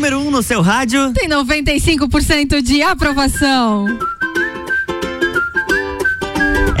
número 1 um no seu rádio. Tem 95% de aprovação.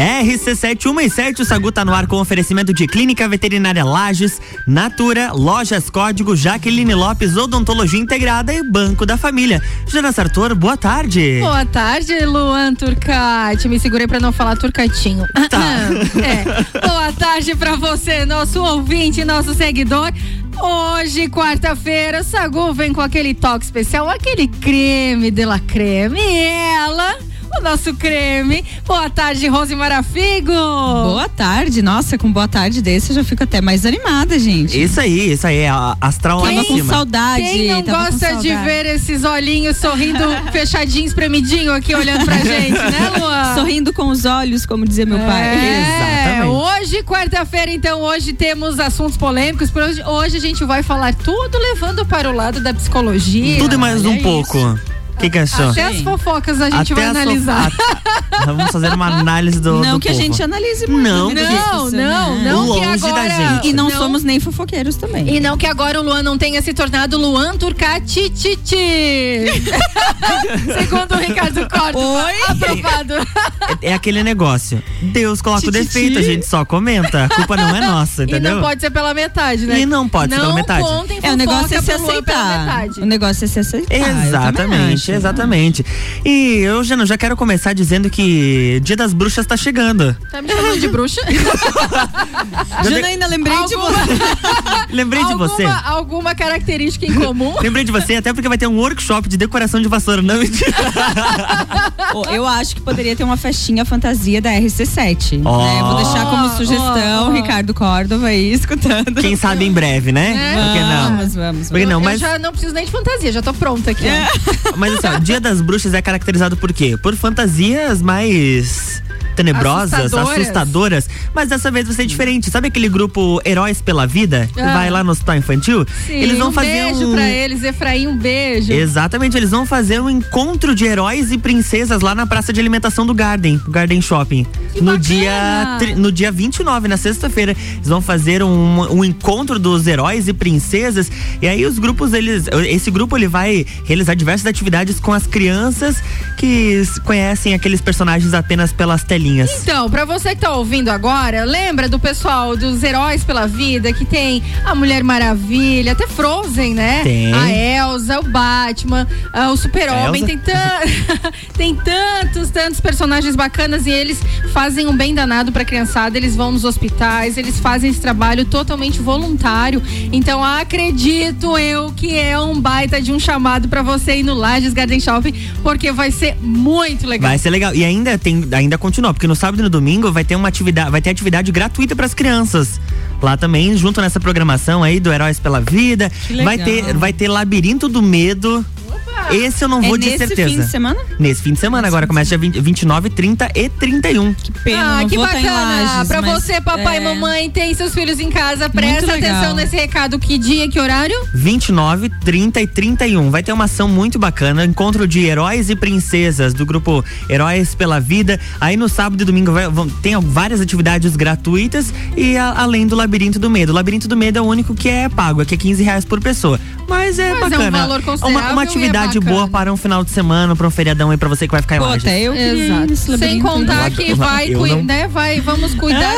RC717, o Sagu tá no ar com oferecimento de Clínica Veterinária Lages, Natura, Lojas Código, Jaqueline Lopes, Odontologia Integrada e Banco da Família. Jana Sartor, boa tarde. Boa tarde, Luan Turcati. Me segurei pra não falar turcatinho. Tá. é. Boa tarde pra você, nosso ouvinte, nosso seguidor. Hoje, quarta-feira, Sagu vem com aquele toque especial, aquele creme de la creme. E ela o nosso creme. Boa tarde, Rose Marafigo. Boa tarde. Nossa, com boa tarde desse eu já fico até mais animada, gente. Isso aí, isso aí, a astral Quem, lá em com cima. saudade. Quem não gosta de ver esses olhinhos sorrindo, fechadinhos, espremidinho aqui olhando pra gente, né, Luan? Sorrindo com os olhos, como dizia meu pai. É, Exatamente. hoje, quarta-feira, então, hoje temos assuntos polêmicos. Hoje, hoje a gente vai falar tudo levando para o lado da psicologia. Tudo e mais olha um isso. pouco. O que, que achou? Até as fofocas a gente vai a so- analisar. a- Vamos fazer uma análise do. Não do que a povo. gente analise muito. Não, né, Não, não, né? não que Longe da agora. gente. E não, somos nem fofoqueiros também. E não que agora o Luan não tenha se tornado Luan Turcati Titi. Segundo o Ricardo Cortes. Oi? Aprovado. É, é aquele negócio. Deus coloca o defeito, a gente só comenta. A culpa não é nossa, E entendeu? não pode ser pela metade, né? E não pode ser pela metade. contem É, o negócio é se aceitar. metade. O negócio é se aceitar. também Exatamente, exatamente. E eu já, já quero começar dizendo que Dia das Bruxas tá chegando. Tá me chamando de bruxa? Janaína, lembrei de Alguma- você. Lembrei de você. Alguma característica em comum? Lembrei de você, até porque vai ter um workshop de decoração de vassoura. Não, mentira. Ô, Eu acho que poderia ter uma festinha fantasia da RC7. Ó. né? Vou deixar como sugestão, ó. Ricardo Córdova aí escutando. Quem sabe em breve, né? É. Por que não? Vamos, vamos. Porque não, Eu mas, já não preciso nem de fantasia, já tô pronta aqui. ó. mas assim, ó, Dia das Bruxas é caracterizado por quê? Por fantasias mais tenebrosas, Assustadoras. assustadoras, mas dessa vez vai ser diferente. Sabe aquele grupo Heróis pela Vida, que Ah. vai lá no hospital infantil? Sim, eles vão um fazer beijo um pra eles, Efraim, um beijo. Exatamente, eles vão fazer um encontro de heróis e princesas lá na praça de alimentação do Garden, Garden Shopping. Que no bacana! dia tri- no dia 29, na sexta-feira, eles vão fazer um, um encontro dos heróis e princesas. E aí os grupos eles esse grupo ele vai realizar diversas atividades com as crianças que conhecem aqueles personagens apenas pelas telinhas. Então, pra você que tá ouvindo agora, lembra do pessoal dos Heróis pela Vida, que tem a Mulher Maravilha, até Frozen, né? Tem. A Elsa, o Batman, ah, o Super-Homem, tem, tan- tem tantos, tantos personagens bacanas e eles fazem um bem danado pra criançada, eles vão nos hospitais, eles fazem esse trabalho totalmente voluntário. Então, acredito eu que é um baita de um chamado pra você ir no Lages Garden Shopping, porque vai ser muito legal. Vai ser legal. E ainda tem, ainda continua, porque no sábado e no domingo vai ter uma atividade, vai ter atividade gratuita para as crianças. Lá também, junto nessa programação aí do Heróis pela Vida, vai ter, vai ter Labirinto do Medo. Esse eu não vou é de nesse certeza. fim de semana? Nesse fim de semana agora, começa dia 20, 29, 30 e 31. Que pena, Ah, não que vou tá em bacana! Lages, pra mas, você, papai é, e mamãe, tem seus filhos em casa, presta atenção nesse recado. Que dia, que horário? 29, 30 e 31. Vai ter uma ação muito bacana, encontro de heróis e princesas do grupo Heróis pela Vida. Aí no sábado e domingo vai- vão- tem várias atividades gratuitas e a- além do Labirinto do Medo. O Labirinto do Medo é o único que é pago, aqui é 15 reais por pessoa. Mas é Mas é um bacana. valor uma, considerável uma e é atividade bacana. boa para um final de semana, para um feriadão aí pra você que vai ficar em Pô, Lages. até eu nesse Sem contar que vai, não- né? Vai, vamos cuidar.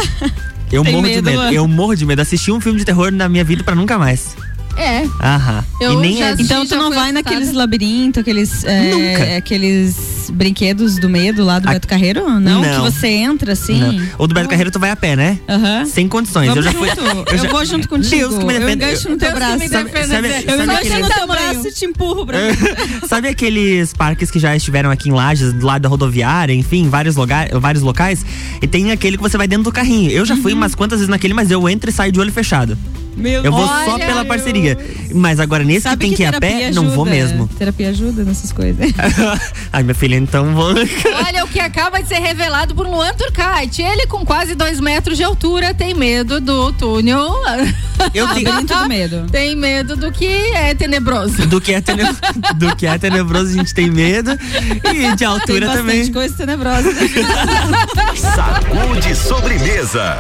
Eu Tem morro medo, de medo. Luan? Eu morro de medo. Assisti um filme de terror na minha vida pra nunca mais. É. Aham. Eu e nem já é assisti- Então tu já não vai assustada. naqueles labirintos, aqueles. é, Nunca. Aqueles brinquedos do medo lá do A- Beto Carreiro? Não, Não. que você entra assim. Não. O do Beto Carreiro tu vai a pé, né? Aham. Sem condições. Vamos eu já fui. junto. eu Eu, já- vou junto contigo. Deus que me Eu defenda. engancho no teu que braço. me Sabe- defenda, sabe- sabe Eu engancho aquele- no teu braço e te empurro pra mim. Sabe aqueles parques que já estiveram aqui em Lages, do lado da rodoviária, enfim, vários, lugar, vários locais? E tem aquele que você vai dentro do carrinho. Eu já Uhum. fui umas quantas vezes naquele, mas eu entro e saio de olho fechado. Meu Eu vou só pela parceria. Mas agora nesse Sabe que tem que ir a pé, terapia não vou ajuda? mesmo. Terapia ajuda nessas coisas. Ai, minha filha, então vou. Olha o que acaba de ser revelado por Luan Turcati. Ele, com quase dois metros de altura, tem medo do túnel. Eu tenho. Do medo. Tem medo do que é tenebroso. Do que, é tene- do que é tenebroso, a gente tem medo. E de Tem altura bastante também. coisa tenebrosa. Sacude sobremesa.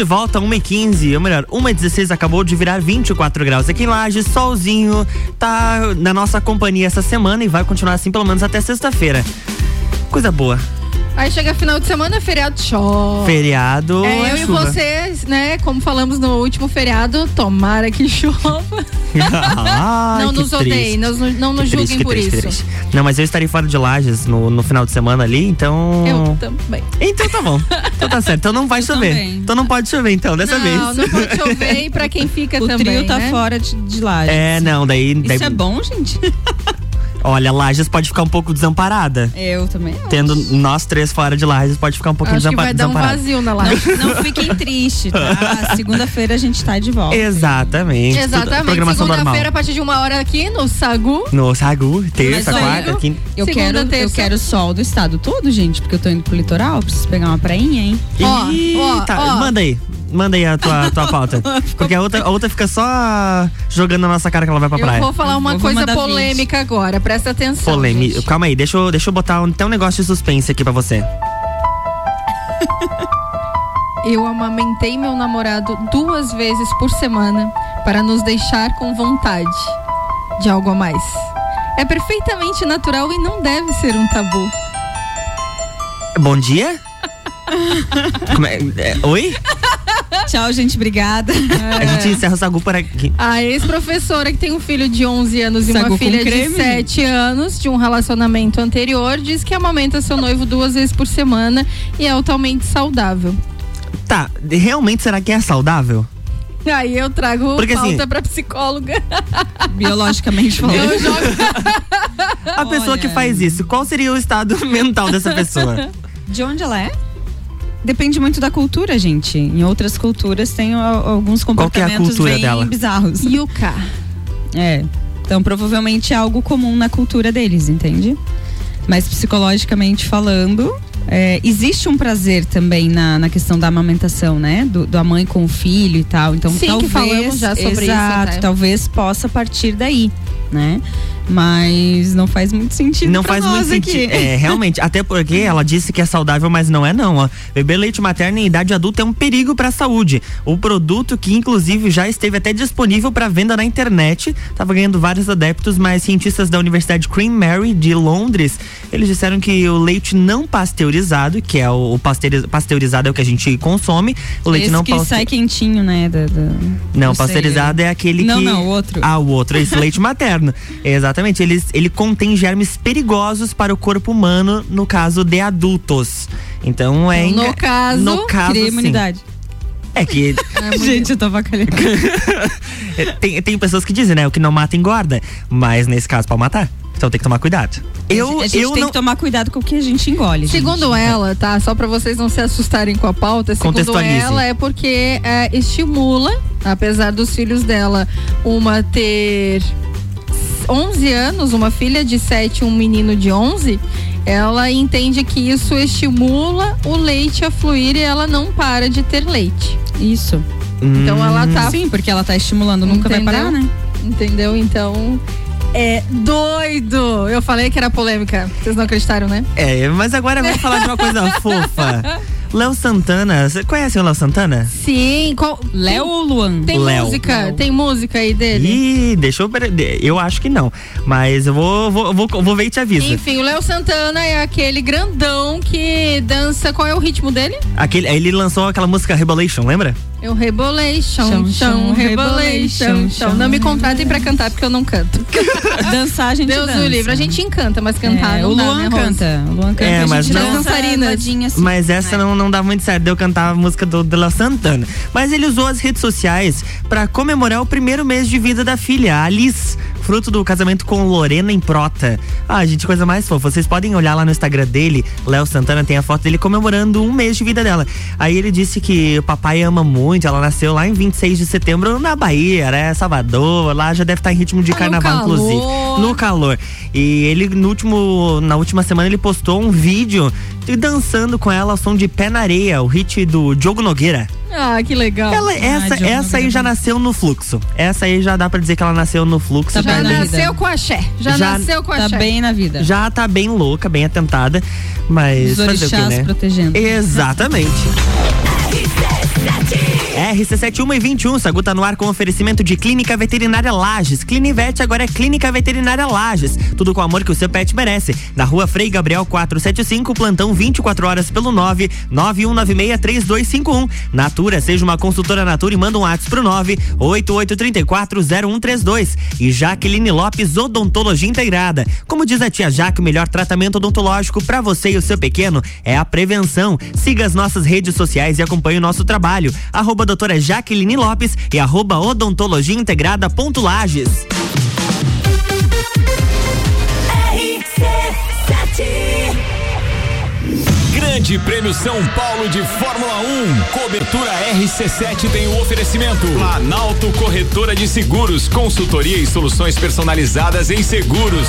De volta, 1h15, ou melhor, 1h16 acabou de virar 24 graus aqui em Lages, solzinho, tá na nossa companhia essa semana e vai continuar assim pelo menos até sexta-feira. Coisa boa. Aí chega final de semana, feriado chove. Feriado. É, eu é e chuva. você, né, como falamos no último feriado, tomara que chova. Ai, não que nos odeiem, não, não nos triste, julguem por triste, isso. triste. Não, mas eu estarei fora de Lages no, no final de semana ali, então. Eu também. Então tá bom. Então tá certo. Então não vai Eu chover. também. Então não pode chover, então, dessa não, vez. não pode chover e pra quem fica O também. trio tá né? fora de, de. É, não, daí. daí Isso é bom, gente? Olha, Lages pode ficar um pouco desamparada. Eu também. acho. Tendo nós três fora de Lages, pode ficar um pouquinho Acho que desampa- vai dar um vazio na live. Não, não fiquem tristes, tá? Segunda-feira a gente tá de volta. Exatamente. Exatamente. Segunda-feira, a partir de uma hora aqui no Sagu. No Sagu, terça, Mas, quarta, quinta. Eu Segunda, quero, eu terça. quero sol do estado todo, gente, porque eu tô indo pro litoral, preciso pegar uma prainha, hein? Ó, ó, ó. manda aí. Manda aí a tua, tua pauta. Porque a outra, a outra fica só jogando na nossa cara que ela vai pra Eu praia. vou falar uma Eu vou coisa polêmica agora, presta atenção. Polêmica. gente. Calma aí, deixa eu, deixa eu botar até um negócio de suspense aqui pra você. Eu amamentei meu namorado duas vezes por semana para nos deixar com vontade de algo a mais. É perfeitamente natural e não deve ser um tabu. Bom dia? Como é- é, oi? Tchau, gente, obrigada. A gente encerra o Sagu por aqui. A ex-professora que tem um filho de 11 anos e Sagu uma filha de 7 anos de um relacionamento anterior diz que amamenta seu noivo duas vezes por semana e é altamente saudável. Tá, realmente será que é saudável? Aí eu trago Porque, pauta assim, pra psicóloga. Biologicamente falando. Eu jogo A pessoa que Olha. faz isso, qual seria o estado mental dessa pessoa? De onde ela é? Depende muito da cultura, gente. Em outras culturas tem alguns Qual que é a comportamentos cultura bem dela? bizarros. Yuka. É. Então provavelmente é algo comum na cultura deles, entende? Mas psicologicamente falando, é, existe um prazer também na, na questão da amamentação, né? Do, da mãe com o filho e tal. Então Sim, que talvez. falamos já sobre isso exato, até. talvez possa partir daí, né? Mas não faz muito sentido. Não faz muito sentido. É, realmente. Até porque ela disse que é saudável, mas não é não. Ó. Beber leite materno em idade adulta é um perigo para a saúde. O produto que inclusive já esteve até disponível para venda na internet, estava ganhando vários adeptos, mas cientistas da Universidade Queen Mary de Londres, eles disseram que o leite não pasteurizado, que é o, o pasteuriz- pasteurizado é o que a gente consome, o leite Esse não que paste- sai quentinho, né? Da, da- Não, sei. pasteurizado é aquele Não, que. não, o outro. Ah, o outro, esse leite materno. Exatamente. Eles, ele contém germes perigosos para o corpo humano, no caso de adultos. Então é. No enga- caso, no caso, Cria sim. imunidade. É que Gente, eu tô avacalhando. tem, tem pessoas que dizem, né? O que não mata engorda. Mas nesse caso, pode matar. Então tem que tomar cuidado. Eu, a gente eu tem não. que tomar cuidado com o que a gente engole. gente. Segundo ela, tá? Só pra vocês não se assustarem com a pauta, segundo ela é porque é, estimula, apesar dos filhos dela, uma ter 11 anos, uma filha de 7 e um menino de 11, ela entende que isso estimula o leite a fluir e ela não para de ter leite. Isso. Então ela tá Sim, porque ela tá estimulando, nunca vai Entendeu? parar, né? Entendeu? Então. É doido! Eu falei que era polêmica. Vocês não acreditaram, né? É, mas agora vamos falar de uma coisa fofa. Léo Santana, você conhece o Léo Santana? Sim. Qual, Léo ou Luan? Tem Léo. música? Léo. Tem música aí dele? Ih, deixa eu. Eu acho que não. Mas eu vou, vou, vou, vou ver e te aviso. Enfim, o Léo Santana é aquele grandão que dança. Qual é o ritmo dele? Aquele, ele lançou aquela música Rebolation, lembra? É o Rebolation, Chão, chão, chão, Rebolation, Rebolation, chão. Não me contratem pra cantar porque eu não canto. Dançar a gente Deus dança. do livro. A gente encanta, mas cantar É, não o dá, Luan né, Rose? canta. O Luan canta. É, a mas gente não- dança Dançarinas. ladinho assim. Mas essa não, não dá muito certo de eu cantar a música do, do Léo Santana. Mas ele usou as redes sociais pra comemorar o primeiro mês de vida da filha, a Alice, fruto do casamento com Lorena em Prota. Ah, gente, coisa mais fofa. Vocês podem olhar lá no Instagram dele, Léo Santana tem a foto dele comemorando um mês de vida dela. Aí ele disse que o papai ama muito, ela nasceu lá em 26 de setembro na Bahia, né? Salvador, lá já deve estar em ritmo de Ah, no carnaval, inclusive. No calor. E ele, no último, na última semana, ele postou um vídeo de dançando com ela ao som de Pé na Areia, o hit do Diogo Nogueira. Ah, que legal. Ela, essa Diogo essa aí já nasceu no fluxo. Essa aí já dá pra dizer que ela nasceu no fluxo. Tá Já nasceu vida. com axé. Já, Já nasceu com Tá axé. bem na vida. Já tá bem louca, bem atentada. Mas Os fazer o quê, né? protegendo. Exatamente. RC71 e 21, Sagu tá no ar com oferecimento de Clínica Veterinária Lages. Clinivete agora é Clínica Veterinária Lages. Tudo com o amor que o seu pet merece. Na rua Frei Gabriel 475, plantão 24 horas pelo 9 91963251. Natura, seja uma consultora Natura e manda um WhatsApp pro 9 88340132. E Jaqueline Lopes Odontologia Integrada. Como diz a tia Jaque, o melhor tratamento odontológico para você e o seu pequeno é a prevenção. Siga as nossas redes sociais e acompanhe o nosso trabalho. Arroba doutora Jaqueline Lopes e arroba odontologia integrada ponto Lages. Grande Prêmio São Paulo de Fórmula 1. Cobertura RC7 tem o oferecimento. Planalto Corretora de Seguros, consultoria e soluções personalizadas em seguros.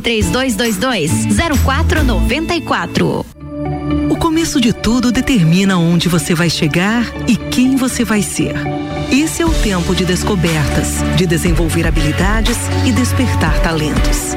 3222 0494. O começo de tudo determina onde você vai chegar e quem você vai ser. Esse é o tempo de descobertas, de desenvolver habilidades e despertar talentos.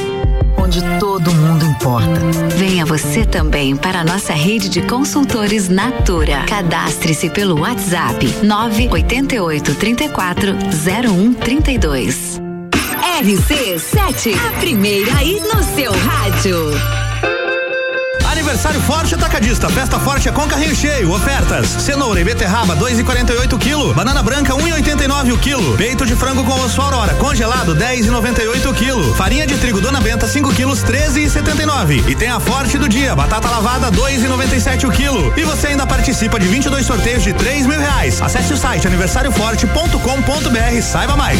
Todo mundo importa. Venha você também para a nossa rede de consultores Natura. Cadastre-se pelo WhatsApp 988 34 0132. RC7, a primeira aí no seu rádio. Aniversário Forte Atacadista. Festa Forte é com carrinho cheio. Ofertas: cenoura e beterraba 2,48 kg. Banana branca 1,89 o quilo. Peito de frango com osso aurora congelado 10,98 o quilo. Farinha de trigo Dona Benta 5 quilos 13,79. E tem a Forte do dia. Batata lavada 2,97 o quilo. E você ainda participa de 22 sorteios de 3 mil reais. Acesse o site aniversarioforte.com.br. Saiba mais.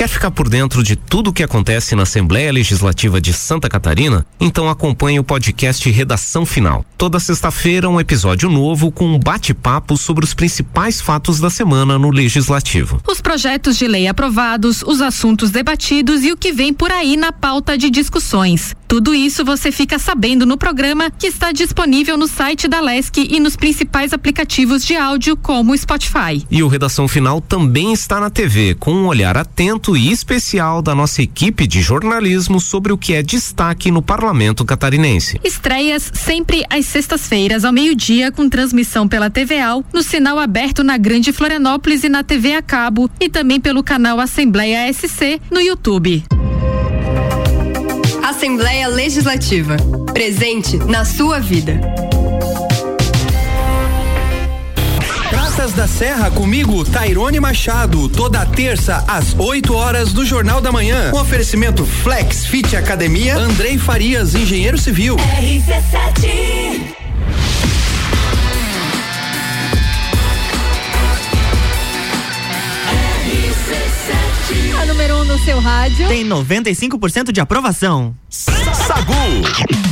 Quer ficar por dentro de tudo o que acontece na Assembleia Legislativa de Santa Catarina? Então acompanhe o podcast Redação Final. Toda sexta-feira, um episódio novo com um bate-papo sobre os principais fatos da semana no Legislativo. Os projetos de lei aprovados, os assuntos debatidos e o que vem por aí na pauta de discussões. Tudo isso você fica sabendo no programa que está disponível no site da Lesc e nos principais aplicativos de áudio como o Spotify. E o Redação Final também está na TV, com um olhar atento e especial da nossa equipe de jornalismo sobre o que é destaque no parlamento catarinense. Estreias sempre às sextas-feiras ao meio-dia com transmissão pela TVAL, no sinal aberto na Grande Florianópolis e na TV a cabo e também pelo canal Assembleia SC no YouTube. Assembleia Legislativa. Presente na sua vida. Praças da Serra comigo, Tairone Machado, toda terça às 8 horas do Jornal da Manhã. Um oferecimento Flex Fit Academia, Andrei Farias, engenheiro civil. RC7 A número 1 um no seu rádio. Tem 95% de aprovação. Sagu.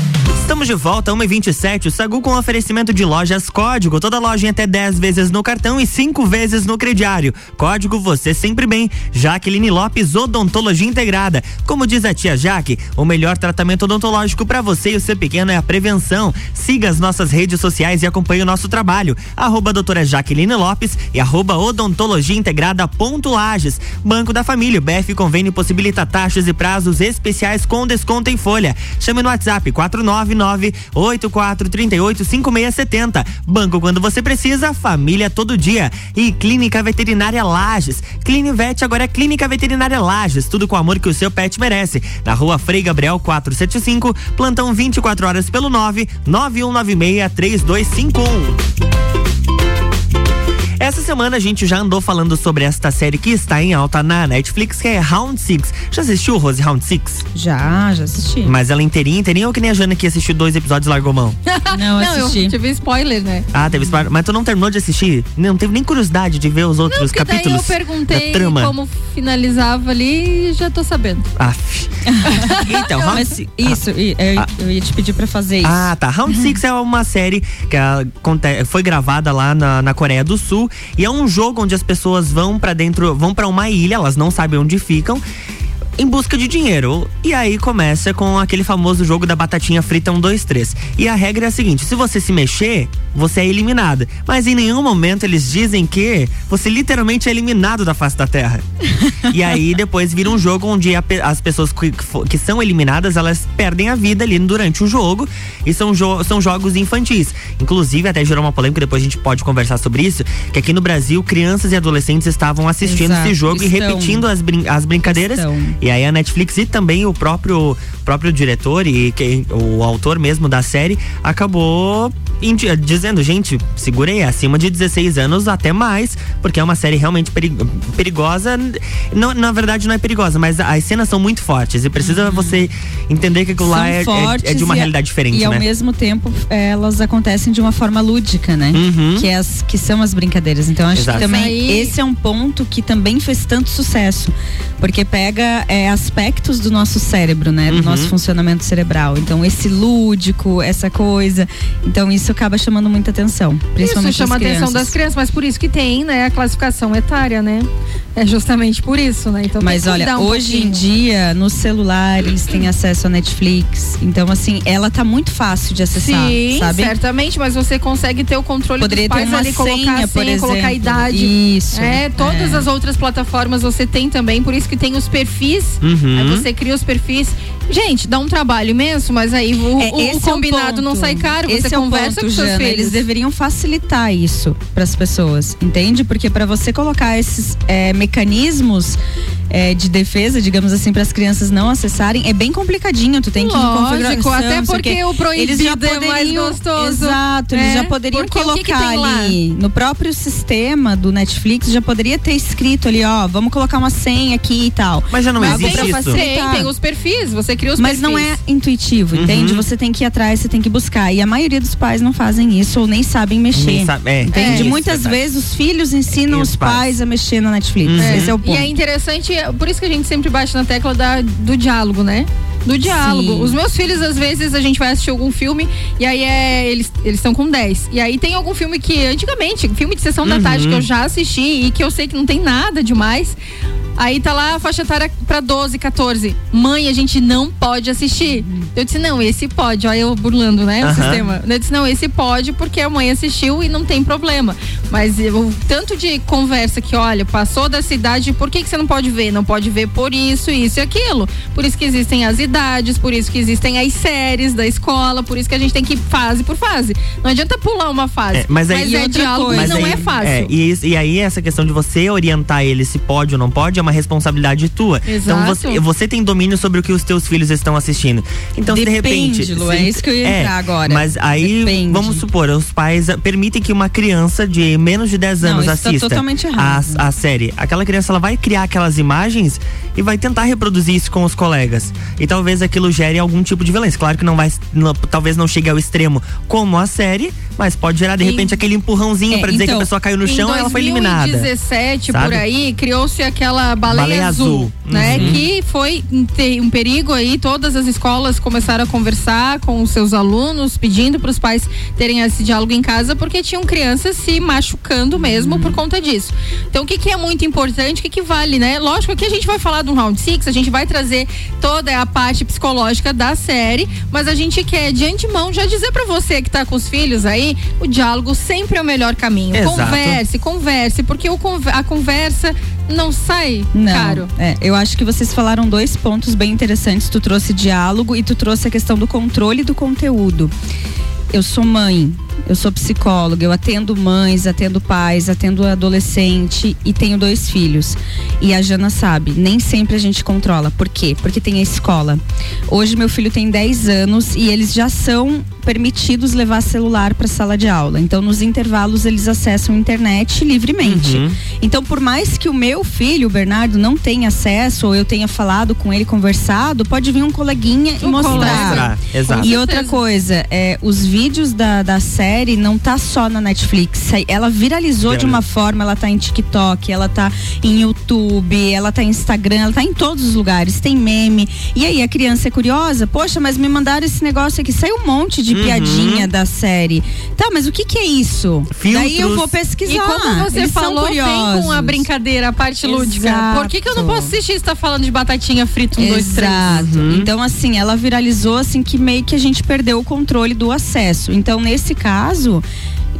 Estamos de volta, 1h27. O Sagu com oferecimento de lojas Código. Toda loja em até 10 vezes no cartão e 5 vezes no crediário. Código você sempre bem. Jaqueline Lopes, Odontologia Integrada. Como diz a tia Jaque, o melhor tratamento odontológico para você e o seu pequeno é a prevenção. Siga as nossas redes sociais e acompanhe o nosso trabalho. Arroba doutora Jaqueline Lopes e arroba odontologia integrada ponto Lages. Banco da Família, BF Convênio possibilita taxas e prazos especiais com desconto em folha. Chame no WhatsApp 499 84385670. Banco quando você precisa, família todo dia. E Clínica Veterinária Lages. Clinivete agora é Clínica Veterinária Lages, tudo com o amor que o seu pet merece. Na Rua Frei Gabriel 475, plantão 24 horas pelo 9 9196 3251. Essa semana a gente já andou falando sobre esta série que está em alta na Netflix, que é Round Six. Já assistiu, Rose, Round Six? Já, já assisti. Mas ela inteirinha, inteirinha ou que nem a Jana que assistiu dois episódios e largou mão? Não, assisti. eu tive spoiler, né? Ah, teve spoiler. Mas tu não terminou de assistir? Não teve nem curiosidade de ver os outros Não, capítulos daí eu perguntei da trama? como finalizava ali e já tô sabendo. Aff. então, Round Mas Six. isso, e- eu, eu ia te pedir pra fazer isso. Ah, tá. Round Six é uma série que ah, foi gravada lá na, na Coreia do Sul e é um jogo onde as pessoas vão pra dentro, vão pra uma ilha, elas não sabem onde ficam. Em busca de dinheiro. E aí começa com aquele famoso jogo da batatinha frita 1, 2, 3. E a regra é a seguinte: se você se mexer, você é eliminada. Mas em nenhum momento eles dizem que você literalmente é eliminado da face da Terra. e aí depois vira um jogo onde a as pessoas que, que são eliminadas, elas perdem a vida ali durante o jogo. E são, jo são jogos infantis. Inclusive, até gerou uma polêmica, depois a gente pode conversar sobre isso. Que aqui no Brasil, crianças e adolescentes estavam assistindo Exato, esse jogo e estão. repetindo as, brin as brincadeiras. Estão. E aí a Netflix e também o próprio próprio diretor e quem, o autor mesmo da série acabou dizendo, gente, segurei, é acima de 16 anos até mais, porque é uma série realmente peri- perigosa. Não, na verdade não é perigosa, mas as cenas são muito fortes e precisa você entender que aquilo lá São é, é- fortes é de uma e a- realidade diferente, E ao né? mesmo tempo, elas acontecem de uma forma lúdica, né? Uhum. Que, é as, que são as brincadeiras. Então, acho Exato. que também aí. esse é um ponto que também fez tanto sucesso. Porque pega é, aspectos do nosso cérebro, né? Do Uhum. nosso funcionamento cerebral. Então, esse lúdico, essa coisa. Então, isso acaba chamando muita atenção. Principalmente Isso chama a atenção das crianças, mas por isso que tem, né, a classificação etária, né? É justamente por isso, né? Então Mas olha, um hoje em pouquinho. dia, no celular, eles têm acesso à Netflix. Então, assim, ela tá muito fácil de acessar, Sim, sabe? certamente, mas você consegue ter o controle Poderia dos ter pais uma ali, colocar senha, a por senha, colocar a exemplo. idade. Isso, É, todas é. as outras plataformas você tem também, por isso que tem os perfis. Uhum. Aí você cria os perfis. Gente, dá um trabalho imenso, mas aí o, É, o- o esse é o combinado não sai caro, Esse você é o conversa ponto, com seus Jana. filhos. Eles deveriam facilitar isso para as pessoas, entende? Porque para você colocar esses é, mecanismos é, de defesa, digamos assim, para as crianças não acessarem, é bem complicadinho. Tu tem que Lógico, configuração, até porque o proibido eles já é mais poderiam, gostoso. Exato, É, eles já poderiam porque o colocar que que ali no próprio sistema do Netflix, já poderia ter escrito ali, ó, vamos colocar uma senha aqui e tal. Mas já não Mas existe pra isso. Tem, tem os perfis. Você cria os Mas não é perfis. intuitivo, Uhum. entende? Você tem que ir atrás, você tem que buscar. E a maioria dos pais não fazem isso ou nem sabem mexer. Nem sabe- é, entende? é isso, Muitas verdade. vezes os filhos ensinam os os pais. pais. a mexer na Netflix. Uhum. Esse é o ponto. E é interessante, por isso que a gente sempre bate na tecla da, do diálogo, né? Do diálogo. Sim. Os meus filhos, às vezes, a gente vai assistir algum filme e aí é, eles eles estão com 10. E aí tem algum filme que, antigamente, filme de sessão da Uhum. tarde que eu já assisti e que eu sei que não tem nada demais. Aí tá lá a faixa etária pra 12, 14. Mãe, a gente não pode assistir. Eu disse, não, esse pode. Olha eu burlando, né? O sistema. Eu disse, não, esse pode porque a mãe assistiu e não tem problema. Mas o tanto de conversa que, olha, passou da cidade, por que, que você não pode ver? Não pode ver por isso, isso e aquilo. Por isso que existem as idades, por isso que existem as séries da escola, por isso que a gente tem que ir fase por fase. Não adianta pular uma fase. É, mas aí é outra diálogo coisa. e não aí- é fácil. é, e, e aí essa questão de você orientar ele se pode ou não pode é uma responsabilidade tua. Então Exato. você, você tem domínio sobre o que os teus filhos estão assistindo. Então se de Depende, repente, Lu, é isso que eu ia entrar agora. Mas aí Depende. vamos supor, os pais ah, permitem que uma criança de menos de 10 Não, anos isso tá assista totalmente a, errado. a série. Aquela criança ela vai criar aquelas imagens e vai tentar reproduzir isso com os colegas. E talvez aquilo gere algum tipo de violência. Claro que não vai, não- talvez não chegue ao extremo como a série, mas pode gerar de Em- repente aquele empurrãozinho É, pra dizer que a então, pessoa caiu no em chão e ela foi eliminada. 2017, sabe? por aí, criou-se aquela baleia, Baleia azul, azul. né? Uhum. Que foi um um perigo aí. Todas as escolas começaram a conversar com os seus alunos, pedindo para os pais terem esse diálogo em casa, porque tinham crianças se machucando mesmo Uhum. por conta disso. Então, o que, que é muito importante, o que, que vale, né? Lógico que a gente vai falar do Round Six, a gente vai trazer toda a parte psicológica da série, mas a gente quer de antemão já dizer para você que tá com os filhos aí, o diálogo sempre é o melhor caminho. Exato. Converse, converse, porque o a conversa não sai Não, caro. é, eu acho que vocês falaram dois pontos bem interessantes. Tu trouxe diálogo e tu trouxe a questão do controle do conteúdo. Eu sou mãe, eu sou psicóloga, eu atendo mães, atendo pais, atendo adolescente e tenho dois filhos. E a Jana sabe, nem sempre a gente controla. Por quê? Porque tem a escola. Hoje meu filho tem 10 anos e eles já são permitidos levar celular para sala de aula. Então nos intervalos eles acessam a internet livremente. Uhum. Então, por mais que o meu filho, o Bernardo, não tenha acesso ou eu tenha falado com ele, conversado, pode vir um coleguinha e mostrar. colega. Exato. E outra coisa, é, os vídeos da, da série não tá só na Netflix. Ela viralizou de uma forma, ela tá em TikTok, ela tá em YouTube, ela tá em Instagram, ela tá em todos os lugares, tem meme. E aí a criança é curiosa, poxa, mas me mandaram esse negócio aqui, saiu um monte de Uhum. piadinha da série. Tá, mas o que que é isso? Filtros. Daí eu vou pesquisar. E como você Eles falou, vem com a brincadeira, a parte lúdica. Exato. Por que, que eu não posso assistir se tá falando de batatinha frita, um, dois, três? Exato. Então, assim, ela viralizou assim que meio que a gente perdeu o controle do acesso. Então, nesse caso.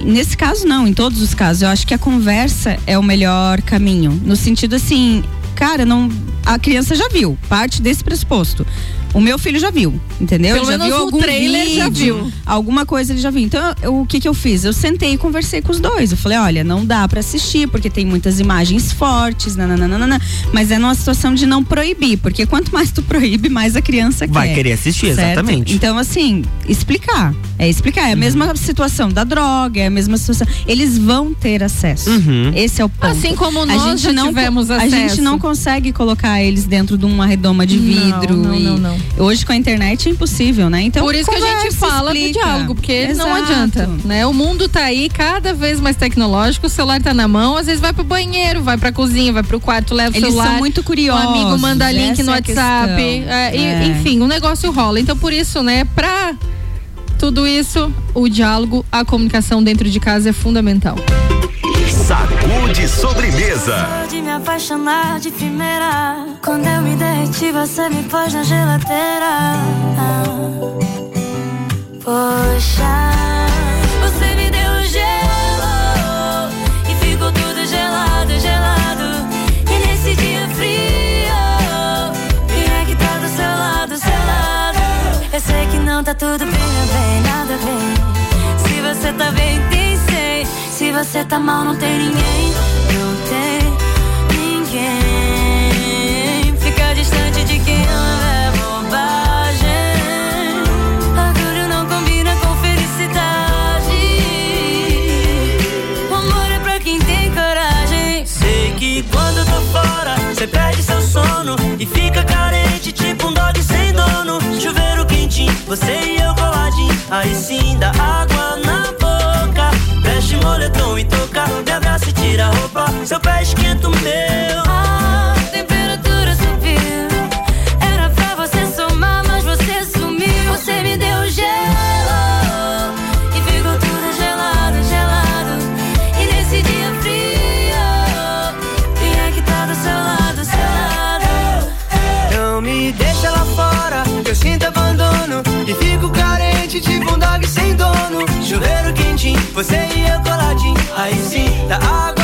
Nesse caso, não, em todos os casos, eu acho que a conversa é o melhor caminho. No sentido assim, cara, não. A criança já viu, parte desse pressuposto. O meu filho já viu, entendeu? Pelo Ele já menos viu o algum trailer vídeo, já viu. Alguma coisa ele já viu. Então, eu- o que que eu fiz? Eu sentei e conversei com os dois. Eu falei, olha, não dá pra assistir porque tem muitas imagens fortes, nananana, mas é numa situação de não proibir, porque quanto mais tu proíbe, mais a criança Vai quer. querer assistir, certo? exatamente. Então, assim, explicar. É explicar. É a mesma situação da droga, é a mesma situação. Eles vão ter acesso. Uhum. Esse é o ponto. Assim como A nós gente já não, tivemos A gente acesso. não consegue colocar eles dentro de uma redoma de Não, vidro. não, e não, não. Hoje com a internet é impossível, né? Então, Por isso que a gente conversa, fala do explica. diálogo, porque não Exato. adianta, né? O mundo tá aí cada vez mais tecnológico, o celular tá na mão, às vezes vai pro banheiro, vai pra cozinha, vai pro quarto, leva o Eles celular. são muito curiosos. Um amigo manda link no é a WhatsApp, é, e- É. enfim, o negócio rola. Então por isso, né, pra tudo isso, o diálogo, a comunicação dentro de casa é fundamental. Sacude sobremesa. de me apaixonar de primeira. Quando eu me derreti, você me pôs na geladeira. Poxa, você me deu gelo e ficou tudo gelado, gelado. E nesse dia frio, quem é que tá do seu lado, seu lado? Eu sei que não tá tudo bem, não bem, nada bem. Se você tá bem, tem sei. Se você tá mal, não tem ninguém. Não tem ninguém. Distante de quem ama é bobagem. Orgulho não combina com felicidade. O amor é pra quem tem coragem. Sei que quando eu tô fora, você perde seu sono e fica carente, tipo um dog sem dono. aí sim dá água na boca. Veste moletom e toca, me abraça e tira a roupa. Seu pé esquenta o meu. Um dog sem dono. Chuveiro quentinho, você e eu coladinho. Aí sim, dá água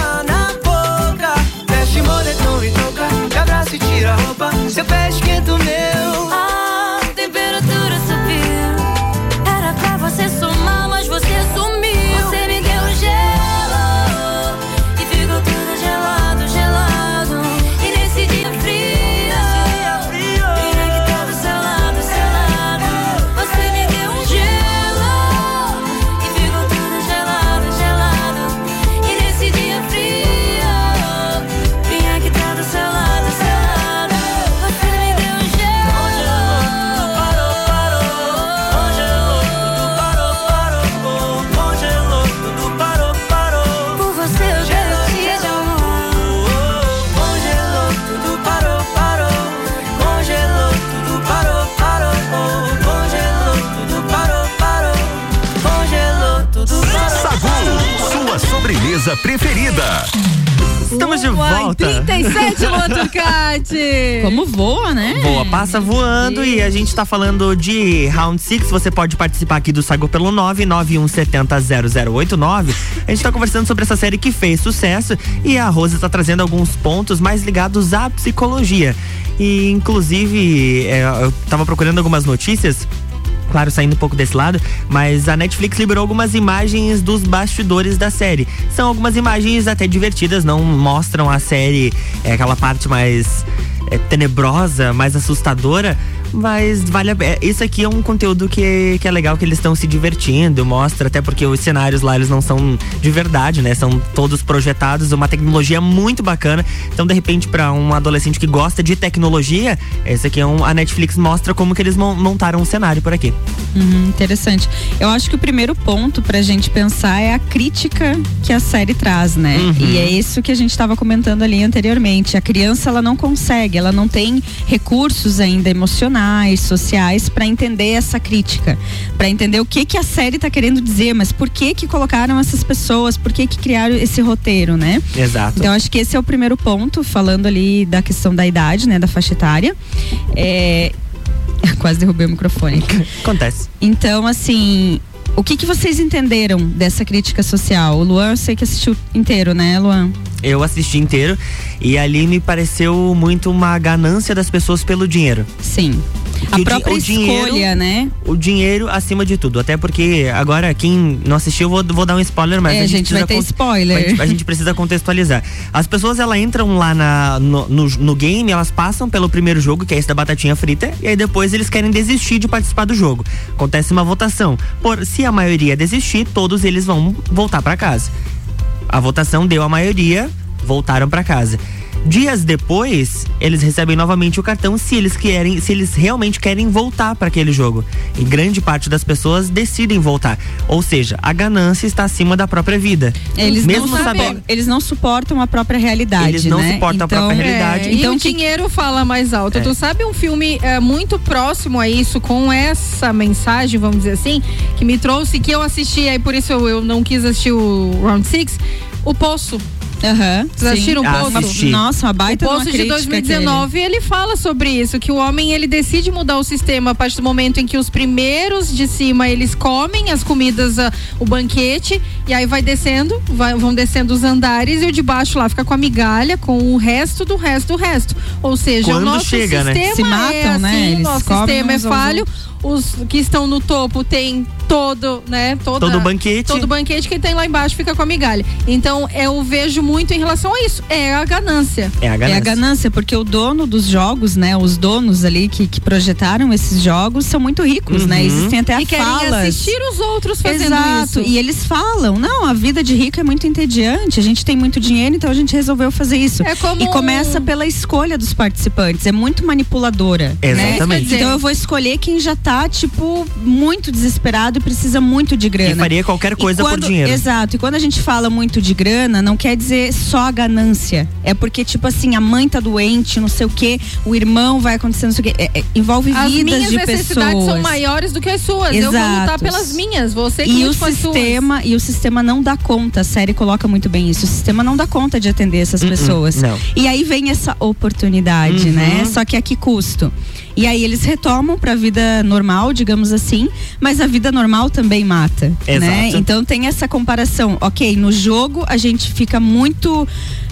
preferida. Estamos de Uai, volta. 37, Lua Turcati. Como voa, né? Boa, passa voando e a gente tá falando de Round 6. Você pode participar aqui do Sago pelo 991700089. A gente tá conversando sobre essa série que fez sucesso e a Rosa tá trazendo alguns pontos mais ligados à psicologia. E inclusive, é, eu tava procurando algumas notícias claro, saindo um pouco desse lado, mas a Netflix liberou algumas imagens dos bastidores da série. São algumas imagens até divertidas, não mostram a série, é, aquela parte mais é, tenebrosa, mais assustadora, mas vale a pena. Isso aqui é um conteúdo que, que é legal, que eles estão se divertindo, mostra, até porque os cenários lá eles não são de verdade, né? São todos projetados, uma tecnologia muito bacana. Então, de repente, para um adolescente que gosta de tecnologia, esse aqui é um, a Netflix mostra como que eles mon- montaram um cenário por aqui. Uhum, interessante. Eu acho que o primeiro ponto pra gente pensar é a crítica que a série traz, né? Uhum. E é isso que a gente estava comentando ali anteriormente. A criança ela não consegue, ela não tem recursos ainda emocionais, sociais pra entender essa crítica, Pra entender o que que a série tá querendo dizer, mas por que que colocaram essas pessoas, por que que criaram esse roteiro, né? Exato. Então acho que esse é o primeiro ponto, falando ali da questão da idade, né, da faixa etária. É... Quase derrubei o microfone. Acontece. Então, assim, o que que vocês entenderam dessa crítica social? O Luan, eu sei que assistiu inteiro, né, Luan? Eu assisti inteiro e ali me pareceu muito uma ganância das pessoas pelo dinheiro. Sim. A o di- própria o dinheiro- escolha, né? O dinheiro acima de tudo. Até porque agora, quem não assistiu, eu vou, vou dar um spoiler, mas É, a gente, gente, vai ter spoiler. A gente, a gente precisa contextualizar. As pessoas, elas entram lá na, no, no, no game, elas passam pelo primeiro jogo, que é esse da batatinha frita, e aí depois eles querem desistir de participar do jogo. Acontece uma votação. Por se a maioria desistir, todos eles vão voltar pra casa. A votação deu a maioria, voltaram pra casa. Dias depois, eles recebem novamente o cartão se eles querem, se eles realmente querem voltar para aquele jogo. E grande parte das pessoas decidem voltar. Ou seja, a ganância está acima da própria vida. Eles Mesmo não, sabendo, eles não suportam a própria realidade, Eles não né? suportam a própria realidade. É, Então, e o que- dinheiro fala mais alto. É. Tu sabe um filme é, muito próximo a isso, com essa mensagem, vamos dizer assim, que me trouxe, que eu assisti, aí por isso eu, eu não quis assistir o Round Six, O Poço. Aham. Vocês assistiram o Poço? Assisti. Nossa, uma baita o Poço de crítica 2019, ele fala sobre isso, que o homem ele decide mudar o sistema a partir do momento em que os primeiros de cima eles comem as comidas, ah, o banquete, e aí vai descendo, vai- vão descendo os andares e o de baixo lá fica com a migalha, com o resto do resto do resto. Ou seja, Quando o nosso chega, né? sistema Se é matam, assim, né? o Eles nosso comem sistema é falho. Os que estão no topo tem todo, né? Toda, Todo o banquete. Todo o banquete que tem lá embaixo fica com a migalha. Então eu vejo muito em relação a isso. É a ganância. É a É ganância. a ganância, porque o dono dos jogos, né? Os donos ali que, que projetaram esses jogos são muito ricos, né? Uhum. Existem até e querem falas. assistir os outros fazendo Exato. isso. E eles falam, não, a vida de rico é muito entediante, a gente tem muito dinheiro, então a gente resolveu fazer isso. É como E começa pela escolha dos participantes, é muito manipuladora. Exatamente. Né? Então eu vou escolher quem já tá tá, tipo, muito desesperado e precisa muito de grana. E faria qualquer coisa E por quando- dinheiro. Exato. E quando a gente fala muito de grana, não quer dizer só a ganância. É porque, tipo assim, a mãe tá doente, não sei o quê, o irmão vai acontecer, não sei o quê. É- é- envolve As vidas minhas de necessidades pessoas. são maiores do que as suas. Eu vou lutar pelas minhas. Você que E o as suas. sistema, e o sistema não dá conta, a série coloca muito bem isso. O sistema não dá conta de atender essas Uh-uh, pessoas. não. E aí vem essa oportunidade, Uhum. né? Só que a que custo? E aí eles retomam pra vida normal, digamos assim, mas a vida normal também mata, né? Exato. Então tem essa comparação. OK, no jogo a gente fica muito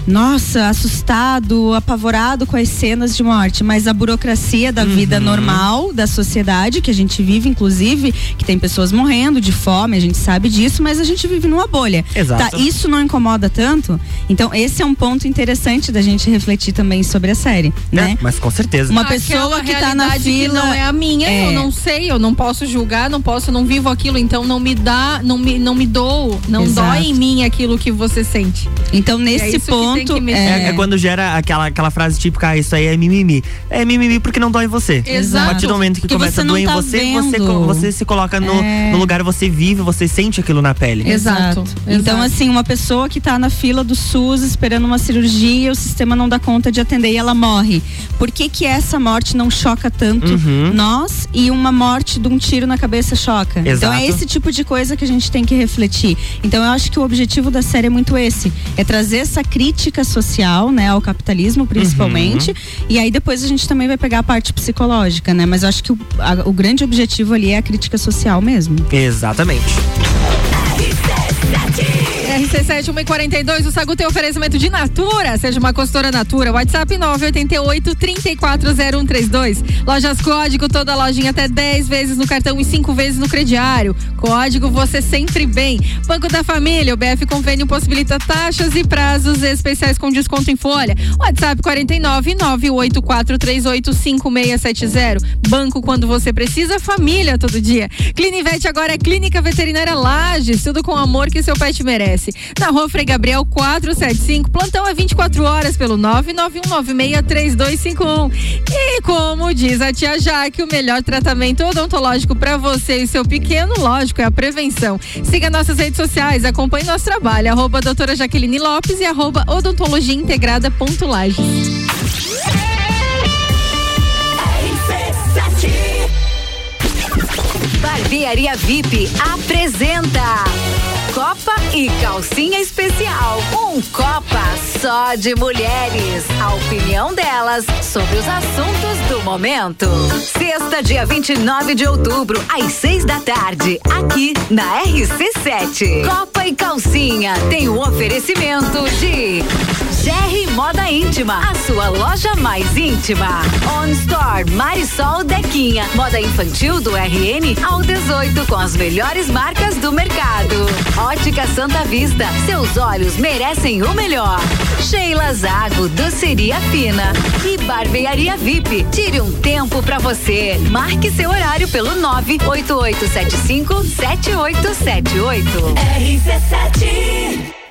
nossa, assustado, apavorado com as cenas de morte, mas a burocracia da vida Uhum. normal da sociedade que a gente vive, inclusive, que tem pessoas morrendo de fome, a gente sabe disso, mas a gente vive numa bolha. Exato. Tá, isso não incomoda tanto? Então, esse é um ponto interessante da gente refletir também sobre a série, né? Mas com certeza. Uma Aquela pessoa que tá na fila. não é a minha, É. eu não sei, eu não posso julgar, não posso, não vivo aquilo, então não me dá, não me, não me dou, não Exato. dói em mim aquilo que você sente. Então, é nesse que tem ponto. que mexer. É, é quando gera aquela, aquela frase típica, ah, isso aí é mimimi. É mimimi porque não dói em você. Exato. A partir do momento que Porque começa você a doer em tá você, você, co- você se coloca no, É. no lugar, você vive, você sente aquilo na pele. Exato. Então, exato. assim, uma pessoa que tá na fila do SUS esperando uma cirurgia, o sistema não dá conta de atender e ela morre. Por que que essa morte não choca tanto Uhum. nós e uma morte de um tiro na cabeça choca? Então Exato. é esse tipo de coisa que a gente tem que refletir. Então eu acho que o objetivo da série é muito esse, é trazer essa crítica social, né, ao capitalismo principalmente, Uhum. e aí depois a gente também vai pegar a parte psicológica, né? Mas eu acho que o, a- o grande objetivo ali é a crítica social mesmo. Exatamente. RC7 142, o Sagu tem oferecimento de Natura. Seja uma consultora Natura. WhatsApp 988 340132. Lojas Código, toda lojinha até 10 vezes no cartão e 5 vezes no crediário. Código você sempre bem. Banco da Família, o BF Convênio possibilita taxas e prazos especiais com desconto em folha. WhatsApp 49 98438 5670. Banco quando você precisa, família todo dia. Clinivete agora é Clínica Veterinária Lages, tudo com o amor que seu pet merece. Na rua Frei Gabriel 475, plantão é 24 horas pelo 991963251. E como diz a tia Jaque, o melhor tratamento odontológico para você e seu pequeno, lógico, é a prevenção. Siga nossas redes sociais, acompanhe nosso trabalho, arroba doutora Jaqueline Lopes e arroba odontologia integrada ponto Lages. Barbearia VIP apresenta Copa e Calcinha Especial. Um Copa só de mulheres. A opinião delas sobre os assuntos do momento. Sexta, dia 29 de outubro, às seis da tarde, aqui na RC7. Copa e Calcinha tem o oferecimento de GR Moda Íntima, a sua loja mais íntima. On Store Marisol Dequinha, moda infantil do RN ao 18 com as melhores marcas do mercado. Ótica Santa Vista, seus olhos merecem o melhor. Sheila Zago, doceria fina e barbearia VIP. Tire um tempo pra você. Marque seu horário pelo 98875 7878. RC7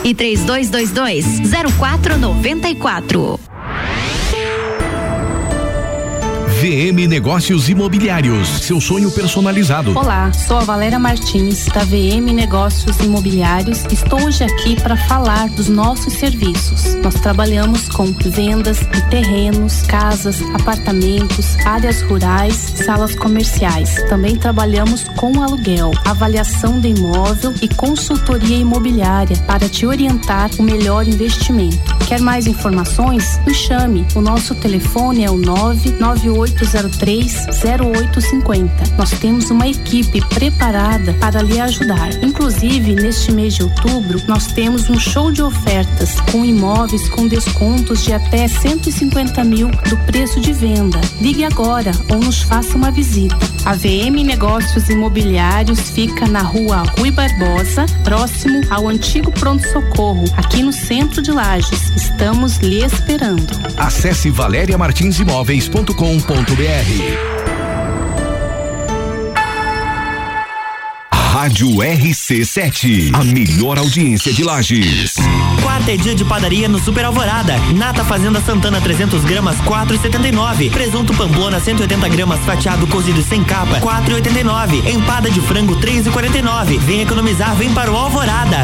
e 3222 0494. VM Negócios Imobiliários, seu sonho personalizado. Olá, sou a Valéria Martins, da VM Negócios Imobiliários. Estou hoje aqui para falar dos nossos serviços. Nós trabalhamos com vendas de terrenos, casas, apartamentos, áreas rurais, salas comerciais. Também trabalhamos com aluguel, avaliação de imóvel e consultoria imobiliária para te orientar o melhor investimento. Quer mais informações? Nos chame. O nosso telefone é o 998 3803 0850. Nós temos uma equipe preparada para lhe ajudar. Inclusive, neste mês de outubro, nós temos um show de ofertas com imóveis com descontos de até 150 mil do preço de venda. Ligue agora ou nos faça uma visita. A VM Negócios Imobiliários fica na rua Rui Barbosa, próximo ao antigo pronto-socorro, aqui no centro de Lages. Estamos lhe esperando. Acesse valeriamartinsimóveis.com.br. Rádio RC7, a melhor audiência de Lages. Quarta é dia de padaria no Super Alvorada. Nata Fazenda Santana 300 gramas 4,79. Presunto Pamplona 180 gramas fatiado cozido sem capa 4,89. Empada de frango 3,49. Vem economizar, vem para o Alvorada.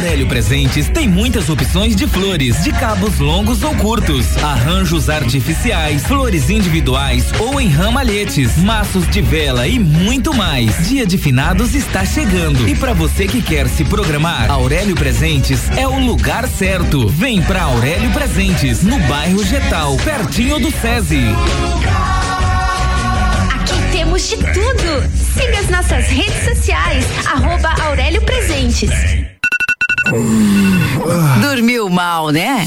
Aurélio Presentes tem muitas opções de flores, de cabos longos ou curtos, arranjos artificiais, flores individuais ou em ramalhetes, maços de vela e muito mais. Dia de finados está chegando e para você que quer se programar, Aurélio Presentes é o lugar certo. Vem pra Aurélio Presentes, no bairro Getal, pertinho do SESI. Aqui temos de tudo. Siga as nossas redes sociais, arroba Aurélio Presentes. Dormiu mal, né?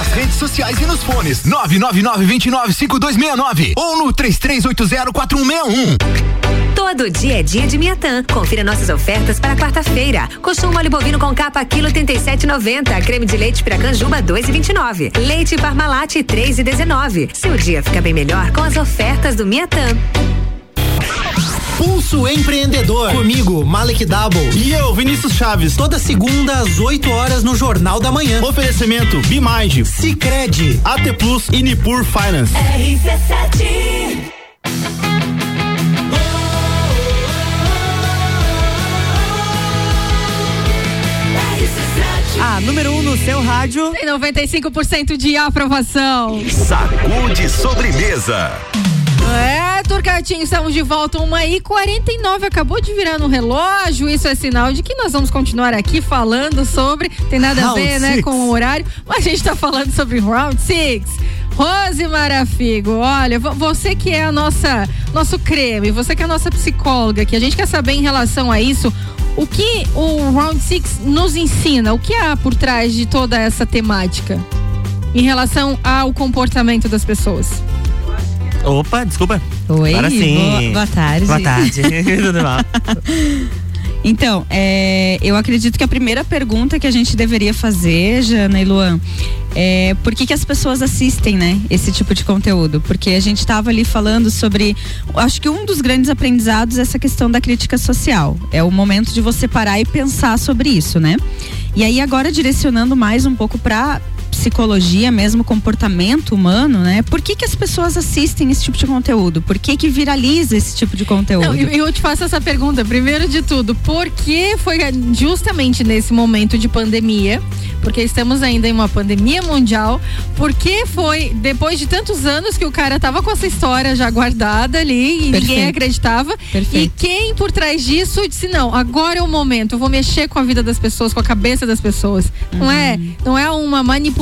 Nas redes sociais e nos fones 999-295269 ou no 33804161. Todo dia é dia de Miatã. Confira nossas ofertas para quarta-feira. Colchão mole bovino com capa quilo 37,90. Creme de leite Piracanjuba 2,29. Leite Parmalat 3,19. Seu dia fica bem melhor com as ofertas do Miatã. Pulso Empreendedor. Comigo, Malek Double. E eu, Vinícius Chaves. Toda segunda às 8 horas no Jornal da Manhã. Oferecimento Bimage, Cicred, AT Plus e Nipur Finance. RC7. A número 1 um no seu rádio. Tem 95% de aprovação. Sacude sobremesa. É, Turcatinho, estamos de volta, uma e 49 acabou de virar no relógio, isso é sinal de que nós vamos continuar aqui falando sobre, tem nada Round a ver, né, six. com o horário, mas a gente tá falando sobre Round Six. Rose Marafigo, olha, vo- você que é a nossa, nosso creme, você que é a nossa psicóloga, que a gente quer saber em relação a isso, o que o Round Six nos ensina, o que há por trás de toda essa temática em relação ao comportamento das pessoas? Opa, desculpa. Oi, Agora sim. boa- boa tarde. Boa tarde. Tudo mal. Então, é, eu acredito que a primeira pergunta que a gente deveria fazer, Jana e Luan, é por que, que as pessoas assistem, né, esse tipo de conteúdo? Porque a gente estava ali falando sobre, acho que um dos grandes aprendizados é essa questão da crítica social. É o momento de você parar e pensar sobre isso, né? E aí agora direcionando mais um pouco para psicologia mesmo, comportamento humano, né? Por que que as pessoas assistem esse tipo de conteúdo? Por que que viraliza esse tipo de conteúdo? Não, eu, te faço essa pergunta, primeiro de tudo, por que foi justamente nesse momento de pandemia, porque estamos ainda em uma pandemia mundial, por que foi depois de tantos anos que o cara tava com essa história já guardada ali e ninguém Perfeito. acreditava, Perfeito. e quem por trás disso disse, não, agora é o momento, eu vou mexer com a vida das pessoas, com a cabeça das pessoas. Não é, Uhum. não é uma manipulação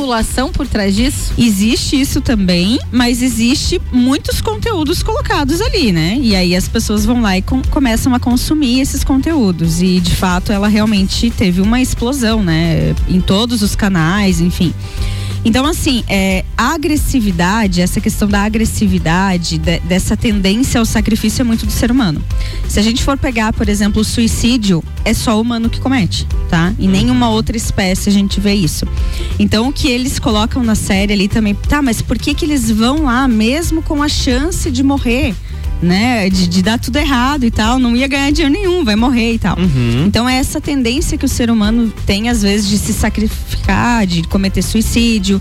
por trás disso? Existe isso também, mas existe muitos conteúdos colocados ali, né? E aí as pessoas vão lá e com- começam a consumir esses conteúdos. E de fato ela realmente teve uma explosão, né? Em todos os canais, enfim. Então, assim, é, a agressividade, essa questão da agressividade, de- dessa tendência ao sacrifício é muito do ser humano. Se a gente for pegar, por exemplo, o suicídio, é só o humano que comete, tá? Em nenhuma outra espécie a gente vê isso. Então, o que eles colocam na série ali também, tá, mas por que que eles vão lá mesmo com a chance de morrer? Né, de, de dar tudo errado e tal, não ia ganhar dinheiro nenhum, vai morrer e tal. Então é essa tendência que o ser humano tem às vezes de se sacrificar, de cometer suicídio.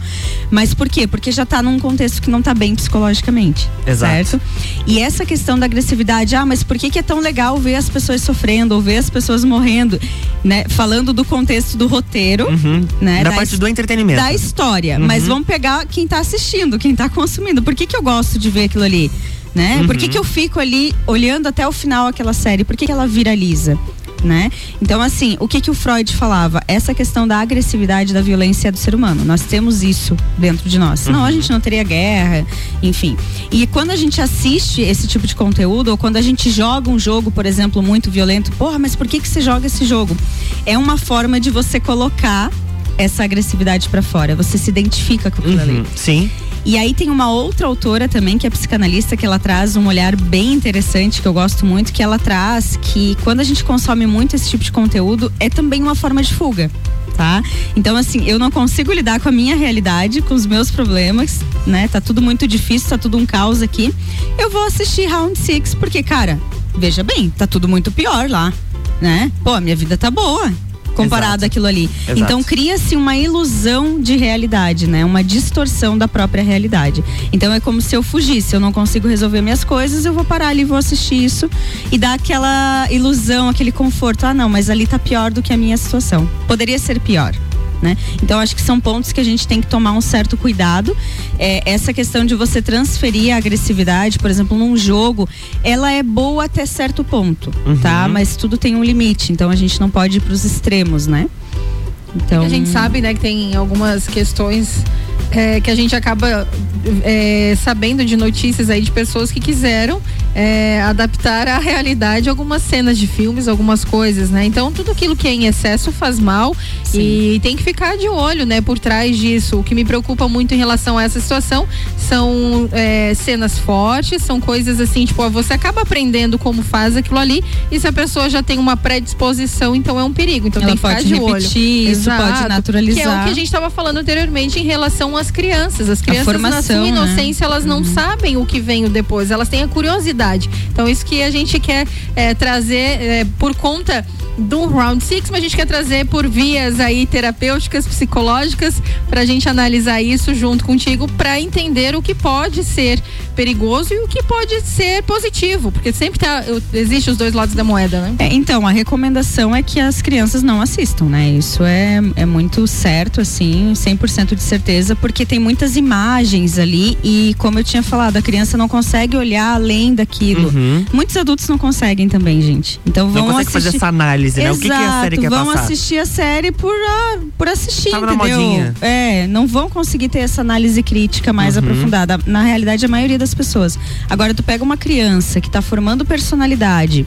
Mas por quê? Porque já tá num contexto que não tá bem psicologicamente. Exato. Certo? E essa questão da agressividade, ah, mas por que, que é tão legal ver as pessoas sofrendo ou ver as pessoas morrendo, né? Falando do contexto do roteiro, né? Uhum. Da da parte do entretenimento. Da história. Uhum. Mas vamos pegar quem tá assistindo, quem tá consumindo. Por que, que eu gosto de ver aquilo ali? Né? Por que, Uhum. que eu fico ali olhando até o final aquela série? Por que, que ela viraliza? Né? Então, assim, o que que o Freud falava? Essa questão da agressividade, da violência é do ser humano. Nós temos isso dentro de nós. Senão a gente não teria guerra, enfim. E quando a gente assiste esse tipo de conteúdo, ou quando a gente joga um jogo, por exemplo, muito violento, porra, mas por que que você joga esse jogo? É uma forma de você colocar essa agressividade pra fora. Você se identifica com aquilo ali. Uhum, Sim. E aí tem uma outra autora também, que é psicanalista, que ela traz um olhar bem interessante, que eu gosto muito, que ela traz que quando a gente consome muito esse tipo de conteúdo, é também uma forma de fuga. Tá? Então, assim, eu não consigo lidar com a minha realidade, com os meus problemas, né? Tá tudo muito difícil, tá tudo um caos aqui. Eu vou assistir Round Six, porque, cara, veja bem, tá tudo muito pior lá, né? Pô, a minha vida tá boa. Comparado Exato. àquilo ali. Exato. Então cria-se uma ilusão de realidade, né? Uma distorção da própria realidade. Então é como se eu fugisse, eu não consigo resolver minhas coisas, eu vou parar ali, vou assistir isso e dar aquela ilusão, aquele conforto. Ah, não, mas ali tá pior do que a minha situação. Poderia ser pior. Né? Então acho que são pontos que a gente tem que tomar um certo cuidado. É, essa questão de você transferir a agressividade, por exemplo, num jogo, ela é boa até certo ponto, Uhum. tá? Mas tudo tem um limite, então a gente não pode ir pros extremos, né? Então a gente sabe, né, que tem algumas questões é, que a gente acaba é, sabendo de notícias aí de pessoas que quiseram é, adaptar à realidade algumas cenas de filmes, algumas coisas, né? Então tudo aquilo que é em excesso faz mal e tem que ficar de olho, né, por trás disso. O que me preocupa muito em relação a essa situação são é, cenas fortes, são coisas assim, tipo, você acaba aprendendo como faz aquilo ali e se a pessoa já tem uma predisposição, então é um perigo. Então Ela tem que ficar pode de olho. repetir, isso pode Exato. naturalizar. Que é o que a gente estava falando anteriormente em relação às crianças. As crianças, na formação, sua né? inocência, elas não sabem o que vem depois, elas têm a curiosidade. Então, isso que a gente quer é, trazer é, por conta do Round Six, mas a gente quer trazer por vias aí terapêuticas, psicológicas, pra gente analisar isso junto contigo, pra entender o que pode ser perigoso e o que pode ser positivo, porque sempre tá, existe os dois lados da moeda, né? É, então, a recomendação é que as crianças não assistam, né? Isso é, é muito certo, assim, 100% de certeza, porque tem muitas imagens ali e, como eu tinha falado, a criança não consegue olhar além daquilo. Uhum. Muitos adultos não conseguem também, gente. Então Não vão consegue assistir... fazer essa análise, né? O que que a série Exato, quer vão passar? assistir a série por, ah, por assistir, Tava na entendeu? modinha. É, não vão conseguir ter essa análise crítica mais Uhum. aprofundada. Na realidade, a maioria das pessoas. Agora, tu pega uma criança que tá formando personalidade,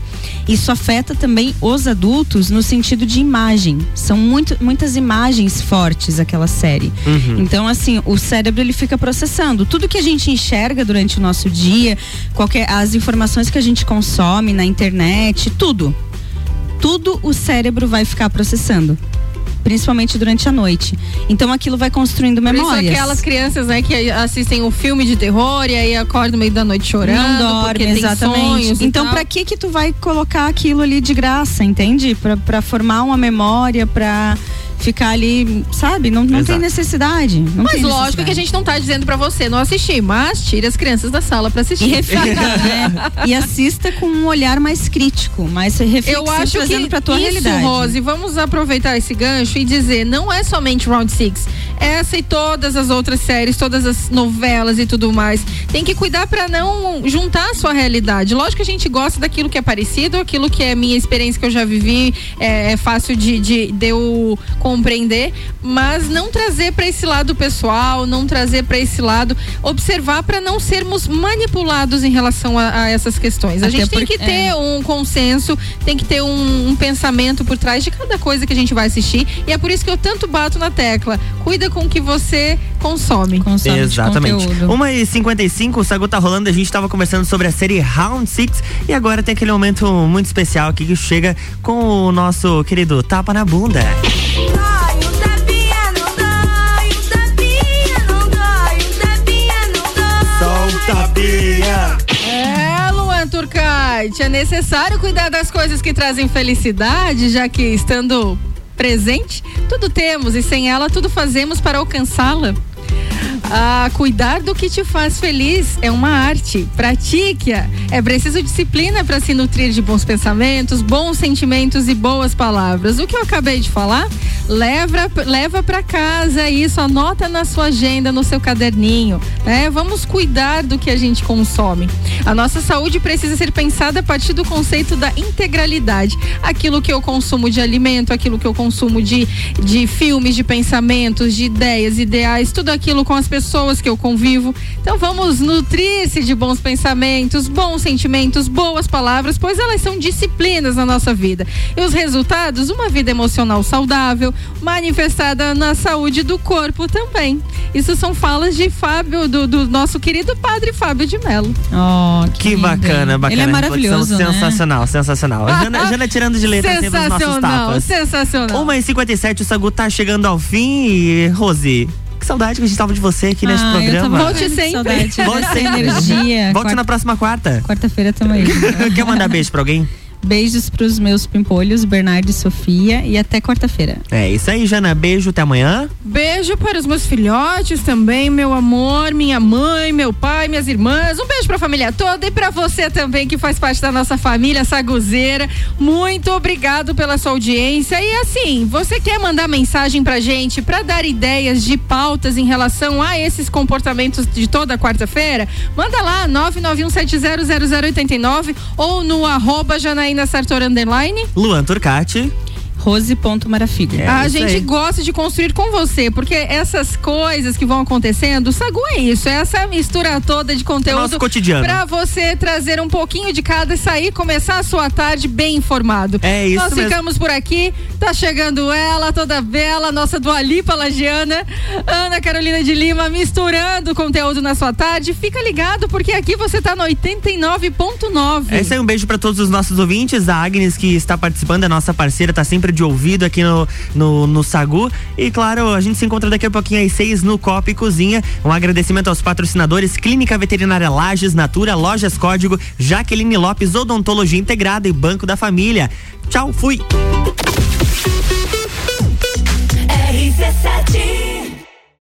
isso afeta também os adultos no sentido de imagem. São muito, muitas imagens fortes aquela série. Uhum. Então, assim, o cérebro ele fica processando tudo que a gente enxerga durante o nosso dia, qualquer as informações que a gente consome na internet, tudo. Tudo o cérebro vai ficar processando. Principalmente durante a noite. Então aquilo vai construindo Por memórias. aquelas crianças, né, que assistem o filme de terror e aí acordam no meio da noite chorando. não porque dorme, tem exatamente. sonhos Então, tal. pra que que tu vai colocar aquilo ali de graça, entende? Pra formar uma memória, pra ficar ali, sabe? Não, não tem necessidade. Não Mas tem lógico necessidade. que a gente não tá dizendo pra você não assistir, mas tire as crianças da sala pra assistir. E reflita, né? E assista com um olhar mais crítico, mais reflexivo, Eu acho trazendo que pra tua isso, realidade. Rose, vamos aproveitar esse gancho e dizer, não é somente Round Six. Essa e todas as outras séries, todas as novelas e tudo mais. Tem que cuidar pra não juntar a sua realidade. Lógico que a gente gosta daquilo que é parecido, aquilo que é minha experiência que eu já vivi, é, é fácil de, de, de eu compreender, mas não trazer pra esse lado pessoal, não trazer pra esse lado, observar pra não sermos manipulados em relação a, a essas questões. A Até gente tem porque- que ter é. um consenso, tem que ter um, um pensamento por trás de cada coisa que a gente vai assistir. E é por isso que eu tanto bato na tecla. Cuida com o que você consome. Exatamente. 1h55, o Sagu tá rolando, a gente tava conversando sobre a série Round Six e agora tem aquele momento muito especial aqui que chega com o nosso querido Tapa na Bunda. Solta Bia. É, Luan Turcati, é necessário cuidar das coisas que trazem felicidade, já que estando presente, tudo temos e sem ela tudo fazemos para alcançá-la. Ah, cuidar do que te faz feliz é uma arte. Pratique-a. É preciso disciplina para se nutrir de bons pensamentos, bons sentimentos e boas palavras. O que eu acabei de falar, leva leva para casa isso, anota na sua agenda, no seu caderninho. Né? Vamos cuidar do que a gente consome. A nossa saúde precisa ser pensada a partir do conceito da integralidade. Aquilo que eu consumo de alimento, aquilo que eu consumo de, de filmes, de pensamentos, de ideias, ideais, tudo aquilo com as pessoas que eu convivo. Então vamos nutrir-se de bons pensamentos, bons sentimentos, boas palavras, pois elas são disciplinas na nossa vida. E os resultados, uma vida emocional saudável, manifestada na saúde do corpo também. Isso são falas de Fábio, do, do nosso querido padre Fábio de Mello. Oh, Que bacana, bacana. Ele é maravilhoso, né? Sensacional, sensacional. A Jana, Jana tirando de letra sempre os nossos Sensacional, tapas. sensacional. 1h57, o Sagu tá chegando ao fim e, Rose, que saudade que a gente tava de você aqui neste Ah, eu programa. Volte sempre. saudade Volte sempre. energia. Volte Quarta- na próxima quarta. Quarta-feira tamo aí. Quer mandar beijo pra alguém? Beijos pros meus pimpolhos, Bernardo e Sofia, e até quarta-feira. É isso aí, Jana. Beijo, até amanhã. Beijo para os meus filhotes também, meu amor, minha mãe, meu pai, minhas irmãs. Um beijo para a família toda e para você também que faz parte da nossa família saguzeira. Muito obrigado pela sua audiência. E assim, você quer mandar mensagem pra gente para dar ideias de pautas em relação a esses comportamentos de toda quarta-feira? Manda lá 991700089 ou no arroba Janaína Sartor underline. Luan Turcati. Rose.marafigo. É a gente aí. gosta de construir com você, porque essas coisas que vão acontecendo, o Sagu é isso, é essa mistura toda de conteúdo Nosso cotidiano. pra você trazer um pouquinho de cada e sair, começar a sua tarde bem informado. É isso Nós mesmo. ficamos por aqui, tá chegando ela, toda bela, nossa Dualipa Lagiana, Ana Carolina de Lima, misturando conteúdo na sua tarde. Fica ligado, porque aqui você tá no 89.9. É isso aí, um beijo pra todos os nossos ouvintes. A Agnes, que está participando, é nossa parceira, tá sempre sempre de ouvido aqui no, no, no Sagu. E claro, a gente se encontra daqui a pouquinho às seis no Cop e Cozinha. Um agradecimento aos patrocinadores Clínica Veterinária Lages, Natura, Lojas Código, Jaqueline Lopes, Odontologia Integrada e Banco da Família. Tchau, fui! RC7